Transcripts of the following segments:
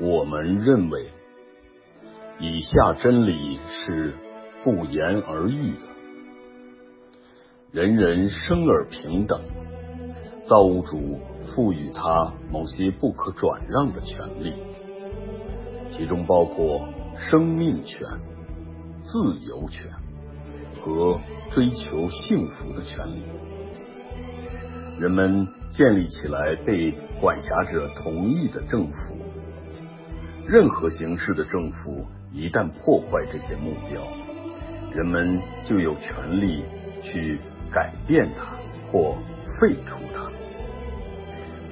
我们认为，以下真理是不言而喻的：人人生而平等，造物主赋予他某些不可转让的权利，其中包括生命权、自由权和追求幸福的权利。人们建立起来被管辖者同意的政府，任何形式的政府一旦破坏这些目标，人们就有权利去改变它或废除它，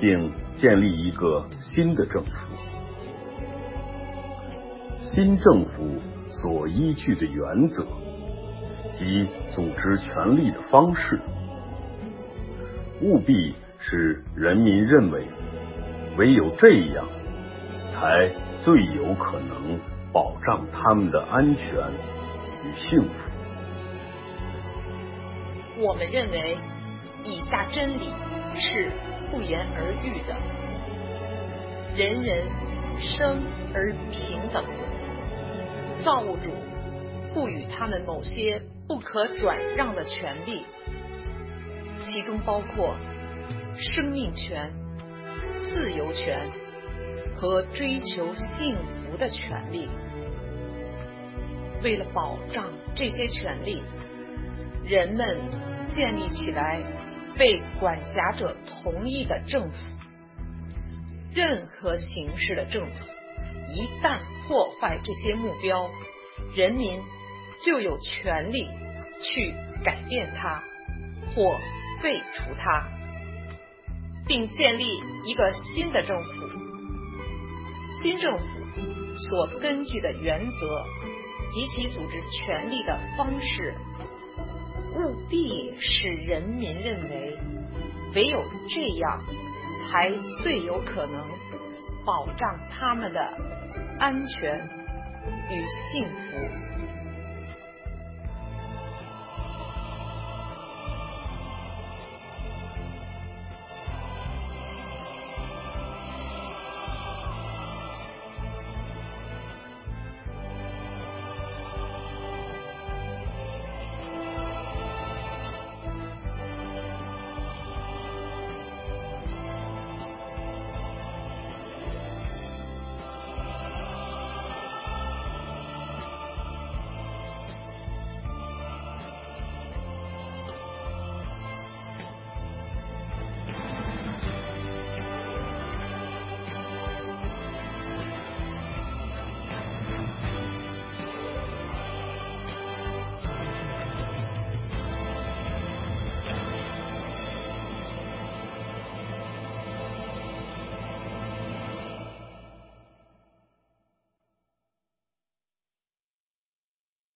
并建立一个新的政府。新政府所依据的原则及组织权力的方式。务必使人民认为，唯有这样，才最有可能保障他们的安全与幸福。我们认为，以下真理是不言而喻的：人人生而平等，造物主赋予他们某些不可转让的权利。其中包括生命权、自由权和追求幸福的权利。为了保障这些权利，人们建立起来被管辖者同意的政府。任何形式的政府一旦破坏这些目标，人民就有权利去改变它或。废除它，并建立一个新的政府。新政府所根据的原则及其组织权力的方式，务必使人民认为，唯有这样，才最有可能保障他们的安全与幸福。